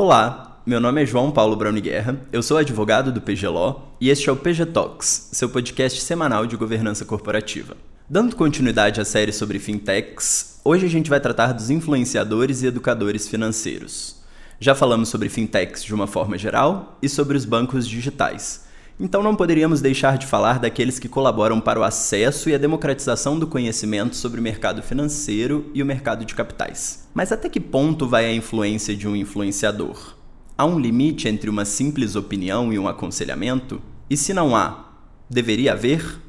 Olá, meu nome é João Paulo Brauni Guerra, eu sou advogado do PGLO e este é o PG Talks, seu podcast semanal de governança corporativa. Dando continuidade à série sobre fintechs, hoje a gente vai tratar dos influenciadores e educadores financeiros. Já falamos sobre fintechs de uma forma geral e sobre os bancos digitais. Então não poderíamos deixar de falar daqueles que colaboram para o acesso e a democratização do conhecimento sobre o mercado financeiro e o mercado de capitais. Mas até que ponto vai a influência de um influenciador? Há um limite entre uma simples opinião e um aconselhamento? E se não há, deveria haver?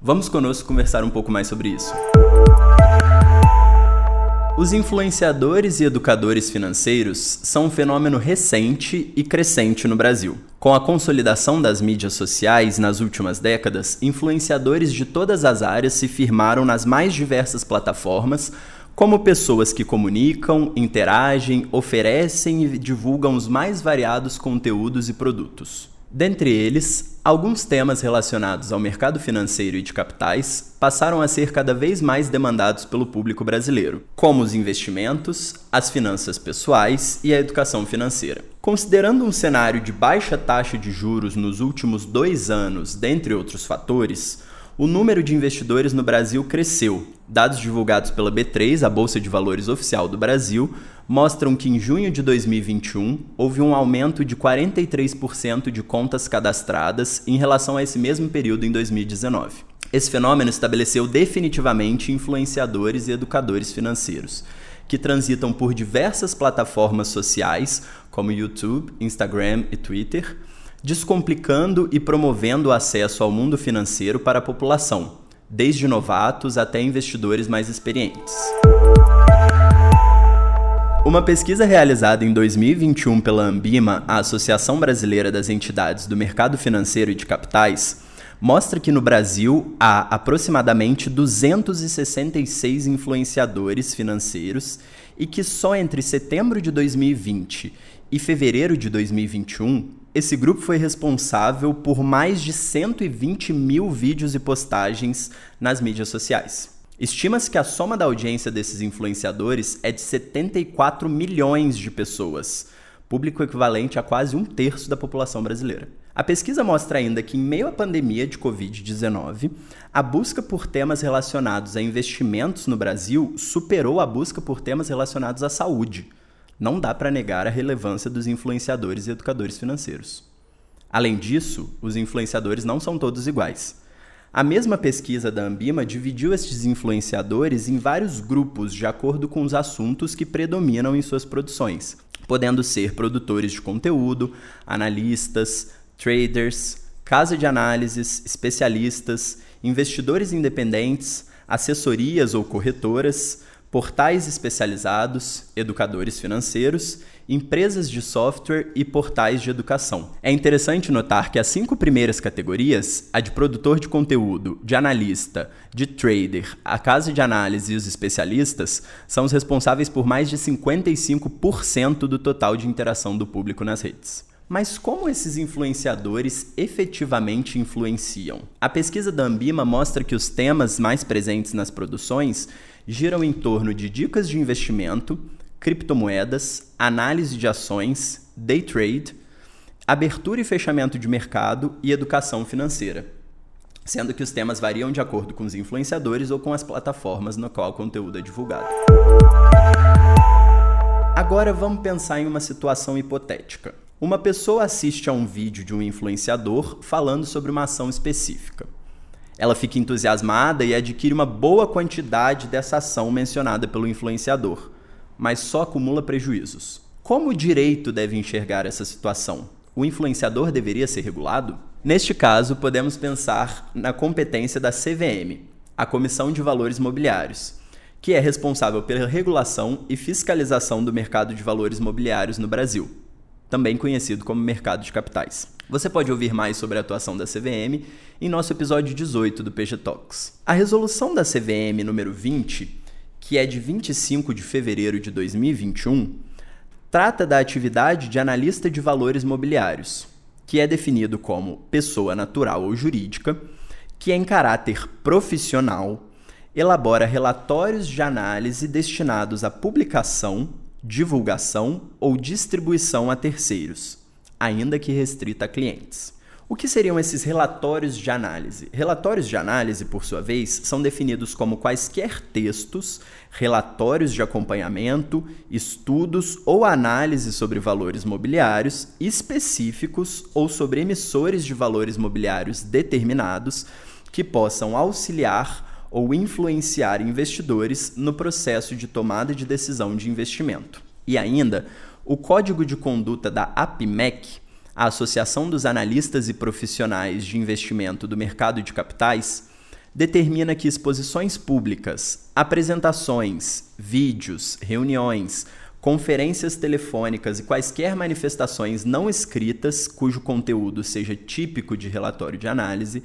Vamos conosco conversar um pouco mais sobre isso. Os influenciadores e educadores financeiros são um fenômeno recente e crescente no Brasil. Com a consolidação das mídias sociais nas últimas décadas, influenciadores de todas as áreas se firmaram nas mais diversas plataformas como pessoas que comunicam, interagem, oferecem e divulgam os mais variados conteúdos e produtos. Dentre eles, alguns temas relacionados ao mercado financeiro e de capitais passaram a ser cada vez mais demandados pelo público brasileiro, como os investimentos, as finanças pessoais e a educação financeira. Considerando um cenário de baixa taxa de juros nos últimos dois anos, dentre outros fatores, o número de investidores no Brasil cresceu. Dados divulgados pela B3, a Bolsa de Valores oficial do Brasil, mostram que em junho de 2021 houve um aumento de 43% de contas cadastradas em relação a esse mesmo período em 2019. Esse fenômeno estabeleceu definitivamente influenciadores e educadores financeiros, que transitam por diversas plataformas sociais, como YouTube, Instagram e Twitter descomplicando e promovendo o acesso ao mundo financeiro para a população, desde novatos até investidores mais experientes. Uma pesquisa realizada em 2021 pela Ambima, a Associação Brasileira das Entidades do Mercado Financeiro e de Capitais, mostra que no Brasil há aproximadamente 266 influenciadores financeiros e que só entre setembro de 2020 e fevereiro de 2021 esse grupo foi responsável por mais de 120 mil vídeos e postagens nas mídias sociais. Estima-se que a soma da audiência desses influenciadores é de 74 milhões de pessoas, público equivalente a quase um terço da população brasileira. A pesquisa mostra ainda que, em meio à pandemia de Covid-19, a busca por temas relacionados a investimentos no Brasil superou a busca por temas relacionados à saúde não dá para negar a relevância dos influenciadores e educadores financeiros. Além disso, os influenciadores não são todos iguais. A mesma pesquisa da Ambima dividiu estes influenciadores em vários grupos de acordo com os assuntos que predominam em suas produções, podendo ser produtores de conteúdo, analistas, traders, casa de análises, especialistas, investidores independentes, assessorias ou corretoras, portais especializados, educadores financeiros, empresas de software e portais de educação. É interessante notar que as cinco primeiras categorias, a de produtor de conteúdo, de analista, de trader, a casa de análise e os especialistas, são os responsáveis por mais de 55% do total de interação do público nas redes. Mas como esses influenciadores efetivamente influenciam? A pesquisa da Ambima mostra que os temas mais presentes nas produções giram em torno de dicas de investimento, criptomoedas, análise de ações, day trade, abertura e fechamento de mercado e educação financeira, sendo que os temas variam de acordo com os influenciadores ou com as plataformas no qual o conteúdo é divulgado. Agora vamos pensar em uma situação hipotética. Uma pessoa assiste a um vídeo de um influenciador falando sobre uma ação específica. Ela fica entusiasmada e adquire uma boa quantidade dessa ação mencionada pelo influenciador, mas só acumula prejuízos. Como o direito deve enxergar essa situação? O influenciador deveria ser regulado? Neste caso, podemos pensar na competência da CVM, a Comissão de Valores Mobiliários, que é responsável pela regulação e fiscalização do mercado de valores mobiliários no Brasil também conhecido como mercado de capitais. Você pode ouvir mais sobre a atuação da CVM em nosso episódio 18 do PG Talks. A resolução da CVM número 20, que é de 25 de fevereiro de 2021, trata da atividade de analista de valores mobiliários, que é definido como pessoa natural ou jurídica, que em caráter profissional elabora relatórios de análise destinados à publicação divulgação ou distribuição a terceiros, ainda que restrita a clientes. O que seriam esses relatórios de análise? Relatórios de análise, por sua vez, são definidos como quaisquer textos, relatórios de acompanhamento, estudos ou análises sobre valores mobiliários específicos ou sobre emissores de valores mobiliários determinados que possam auxiliar ou influenciar investidores no processo de tomada de decisão de investimento. E ainda, o Código de Conduta da APMEC a Associação dos Analistas e Profissionais de Investimento do Mercado de Capitais, determina que exposições públicas, apresentações, vídeos, reuniões, conferências telefônicas e quaisquer manifestações não escritas cujo conteúdo seja típico de relatório de análise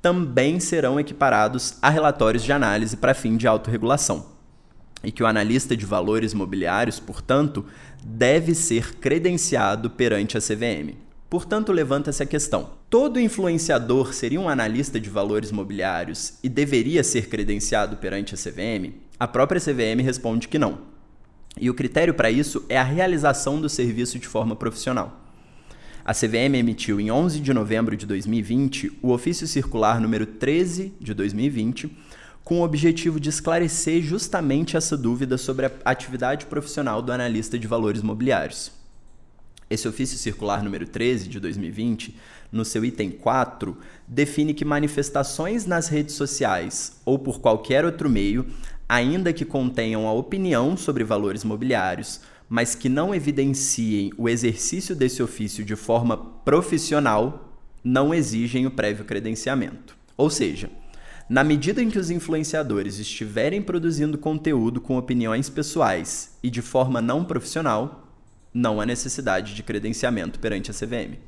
também serão equiparados a relatórios de análise para fim de autorregulação. E que o analista de valores mobiliários, portanto, deve ser credenciado perante a CVM. Portanto, levanta-se a questão: todo influenciador seria um analista de valores mobiliários e deveria ser credenciado perante a CVM? A própria CVM responde que não. E o critério para isso é a realização do serviço de forma profissional. A CVM emitiu em 11 de novembro de 2020 o ofício circular número 13 de 2020 com o objetivo de esclarecer justamente essa dúvida sobre a atividade profissional do analista de valores mobiliários. Esse ofício circular número 13 de 2020, no seu item 4, define que manifestações nas redes sociais ou por qualquer outro meio, ainda que contenham a opinião sobre valores mobiliários, mas que não evidenciem o exercício desse ofício de forma profissional, não exigem o prévio credenciamento. Ou seja, na medida em que os influenciadores estiverem produzindo conteúdo com opiniões pessoais e de forma não profissional, não há necessidade de credenciamento perante a CVM.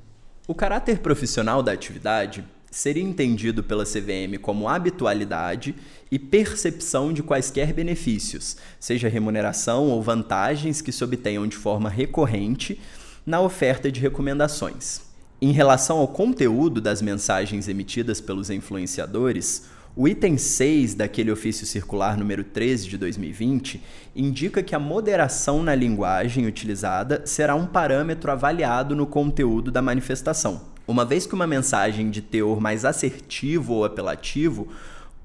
O caráter profissional da atividade seria entendido pela CVM como habitualidade e percepção de quaisquer benefícios, seja remuneração ou vantagens que se obtenham de forma recorrente na oferta de recomendações. Em relação ao conteúdo das mensagens emitidas pelos influenciadores, o item 6 daquele ofício circular número 13 de 2020 indica que a moderação na linguagem utilizada será um parâmetro avaliado no conteúdo da manifestação. Uma vez que uma mensagem de teor mais assertivo ou apelativo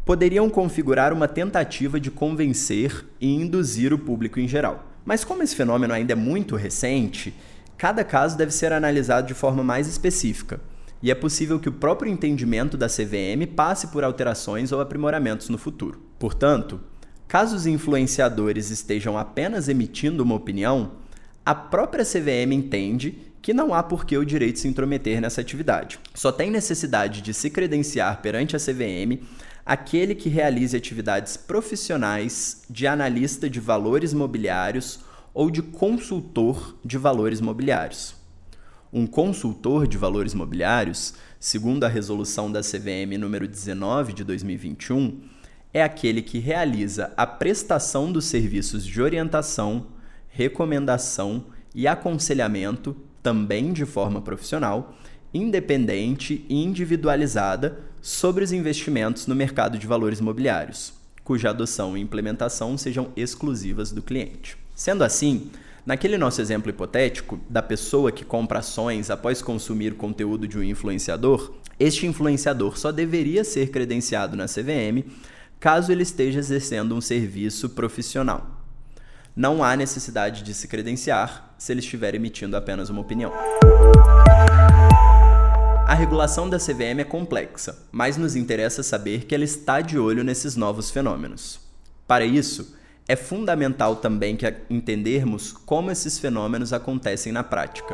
poderiam configurar uma tentativa de convencer e induzir o público em geral. Mas como esse fenômeno ainda é muito recente, cada caso deve ser analisado de forma mais específica e é possível que o próprio entendimento da CVM passe por alterações ou aprimoramentos no futuro. Portanto, caso os influenciadores estejam apenas emitindo uma opinião, a própria CVM entende que não há por que o direito se intrometer nessa atividade. Só tem necessidade de se credenciar perante a CVM aquele que realize atividades profissionais de analista de valores mobiliários ou de consultor de valores mobiliários. Um consultor de valores mobiliários, segundo a resolução da CVM número 19 de 2021, é aquele que realiza a prestação dos serviços de orientação, recomendação e aconselhamento, também de forma profissional, independente e individualizada sobre os investimentos no mercado de valores mobiliários, cuja adoção e implementação sejam exclusivas do cliente. Sendo assim, Naquele nosso exemplo hipotético da pessoa que compra ações após consumir o conteúdo de um influenciador, este influenciador só deveria ser credenciado na CVM caso ele esteja exercendo um serviço profissional. Não há necessidade de se credenciar se ele estiver emitindo apenas uma opinião. A regulação da CVM é complexa, mas nos interessa saber que ela está de olho nesses novos fenômenos. Para isso, é fundamental também que entendermos como esses fenômenos acontecem na prática.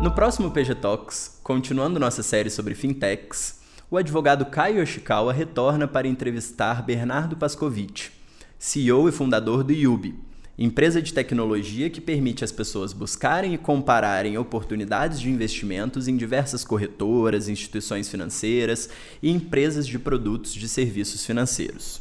No próximo PG Talks, continuando nossa série sobre fintechs, o advogado Caio Yoshikawa retorna para entrevistar Bernardo Pascovitch, CEO e fundador do Yubi, empresa de tecnologia que permite às pessoas buscarem e compararem oportunidades de investimentos em diversas corretoras, instituições financeiras e empresas de produtos de serviços financeiros.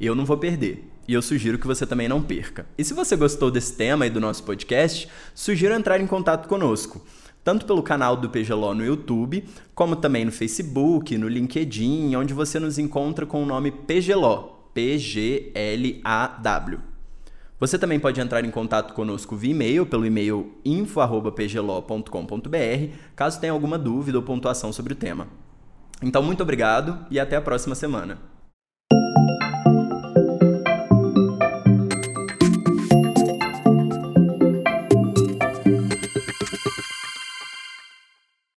Eu não vou perder. E eu sugiro que você também não perca. E se você gostou desse tema e do nosso podcast, sugiro entrar em contato conosco, tanto pelo canal do PGLO no YouTube, como também no Facebook, no LinkedIn, onde você nos encontra com o nome PGLO, P-G-L-A-W. Você também pode entrar em contato conosco via e-mail, pelo e-mail info.pglo.com.br, caso tenha alguma dúvida ou pontuação sobre o tema. Então, muito obrigado e até a próxima semana.